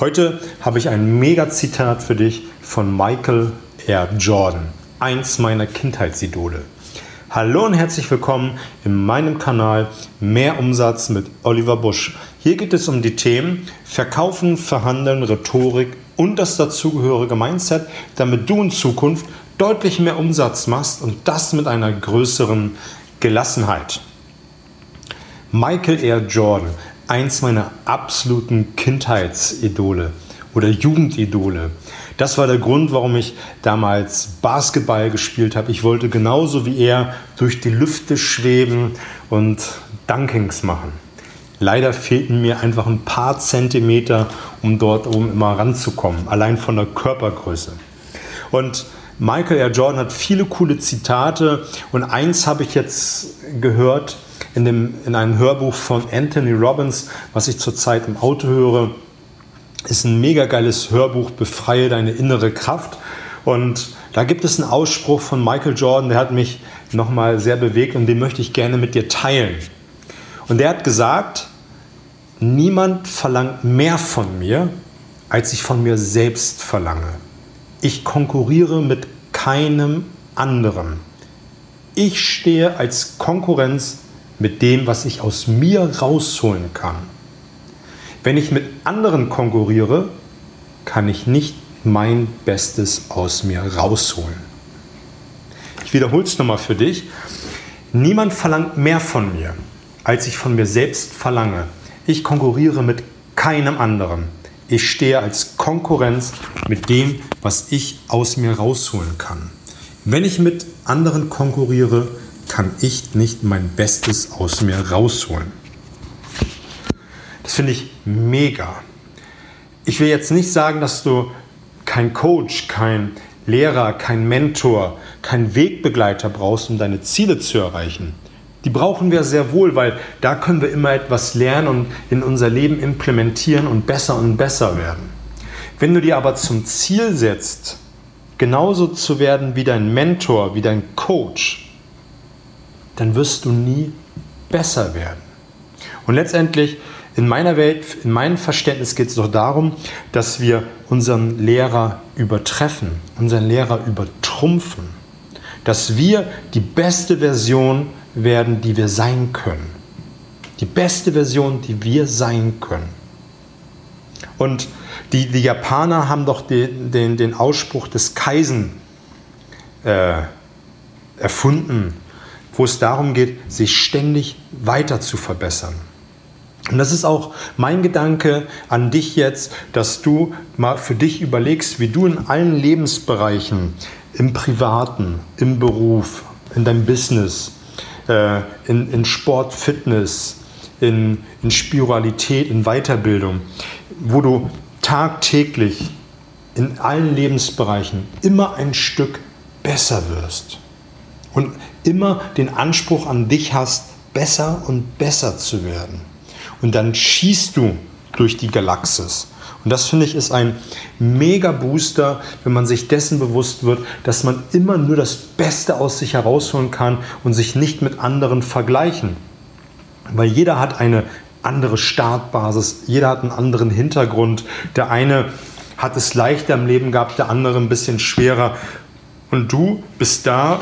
Heute habe ich ein Mega-Zitat für dich von Michael R. Jordan, eins meiner Kindheitsidole. Hallo und herzlich willkommen in meinem Kanal Mehr Umsatz mit Oliver Busch. Hier geht es um die Themen Verkaufen, Verhandeln, Rhetorik und das dazugehörige Mindset, damit du in Zukunft deutlich mehr Umsatz machst und das mit einer größeren Gelassenheit. Michael R. Jordan, eins meiner absoluten Kindheitsidole oder Jugendidole. Das war der Grund, warum ich damals Basketball gespielt habe. Ich wollte genauso wie er durch die Lüfte schweben und Dunkings machen. Leider fehlten mir einfach ein paar Zentimeter, um dort oben immer ranzukommen, allein von der Körpergröße. Und Michael R. Jordan hat viele coole Zitate und eins habe ich jetzt gehört, in, dem, in einem Hörbuch von Anthony Robbins, was ich zurzeit im Auto höre. Ist ein mega geiles Hörbuch, Befreie deine innere Kraft. Und da gibt es einen Ausspruch von Michael Jordan, der hat mich nochmal sehr bewegt und den möchte ich gerne mit dir teilen. Und der hat gesagt, niemand verlangt mehr von mir, als ich von mir selbst verlange. Ich konkurriere mit keinem anderen. Ich stehe als Konkurrenz mit dem, was ich aus mir rausholen kann. Wenn ich mit anderen konkurriere, kann ich nicht mein Bestes aus mir rausholen. Ich wiederhole es nochmal für dich. Niemand verlangt mehr von mir, als ich von mir selbst verlange. Ich konkurriere mit keinem anderen. Ich stehe als Konkurrenz mit dem, was ich aus mir rausholen kann. Wenn ich mit anderen konkurriere, kann ich nicht mein Bestes aus mir rausholen. Das finde ich mega. Ich will jetzt nicht sagen, dass du kein Coach, kein Lehrer, kein Mentor, kein Wegbegleiter brauchst, um deine Ziele zu erreichen. Die brauchen wir sehr wohl, weil da können wir immer etwas lernen und in unser Leben implementieren und besser und besser werden. Wenn du dir aber zum Ziel setzt, genauso zu werden wie dein Mentor, wie dein Coach, dann wirst du nie besser werden. Und letztendlich in meiner Welt, in meinem Verständnis geht es doch darum, dass wir unseren Lehrer übertreffen, unseren Lehrer übertrumpfen, dass wir die beste Version werden, die wir sein können. Die beste Version, die wir sein können. Und die, die Japaner haben doch den, den, den Ausspruch des Kaisen äh, erfunden wo es darum geht, sich ständig weiter zu verbessern. Und das ist auch mein Gedanke an dich jetzt, dass du mal für dich überlegst, wie du in allen Lebensbereichen, im Privaten, im Beruf, in deinem Business, äh, in, in Sport, Fitness, in, in Spiritualität, in Weiterbildung, wo du tagtäglich in allen Lebensbereichen immer ein Stück besser wirst. Und immer den Anspruch an dich hast, besser und besser zu werden. Und dann schießt du durch die Galaxis. Und das finde ich ist ein mega Booster, wenn man sich dessen bewusst wird, dass man immer nur das Beste aus sich herausholen kann und sich nicht mit anderen vergleichen. Weil jeder hat eine andere Startbasis, jeder hat einen anderen Hintergrund. Der eine hat es leichter im Leben gehabt, der andere ein bisschen schwerer. Und du bist da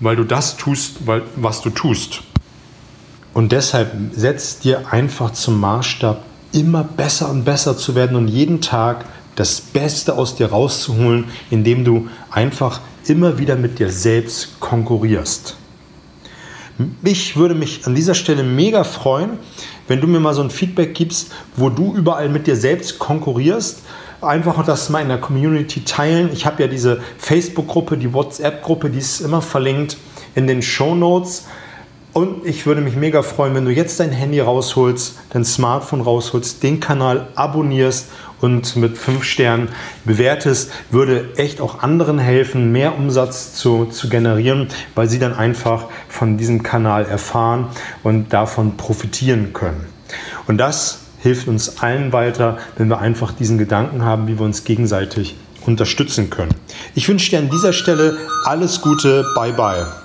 weil du das tust, was du tust. Und deshalb setz dir einfach zum Maßstab, immer besser und besser zu werden und jeden Tag das Beste aus dir rauszuholen, indem du einfach immer wieder mit dir selbst konkurrierst. Ich würde mich an dieser Stelle mega freuen, wenn du mir mal so ein Feedback gibst, wo du überall mit dir selbst konkurrierst einfach das mal in der Community teilen. Ich habe ja diese Facebook-Gruppe, die WhatsApp-Gruppe, die ist immer verlinkt in den Show Notes. Und ich würde mich mega freuen, wenn du jetzt dein Handy rausholst, dein Smartphone rausholst, den Kanal abonnierst und mit fünf Sternen bewertest, würde echt auch anderen helfen, mehr Umsatz zu, zu generieren, weil sie dann einfach von diesem Kanal erfahren und davon profitieren können. Und das hilft uns allen weiter, wenn wir einfach diesen Gedanken haben, wie wir uns gegenseitig unterstützen können. Ich wünsche dir an dieser Stelle alles Gute. Bye bye.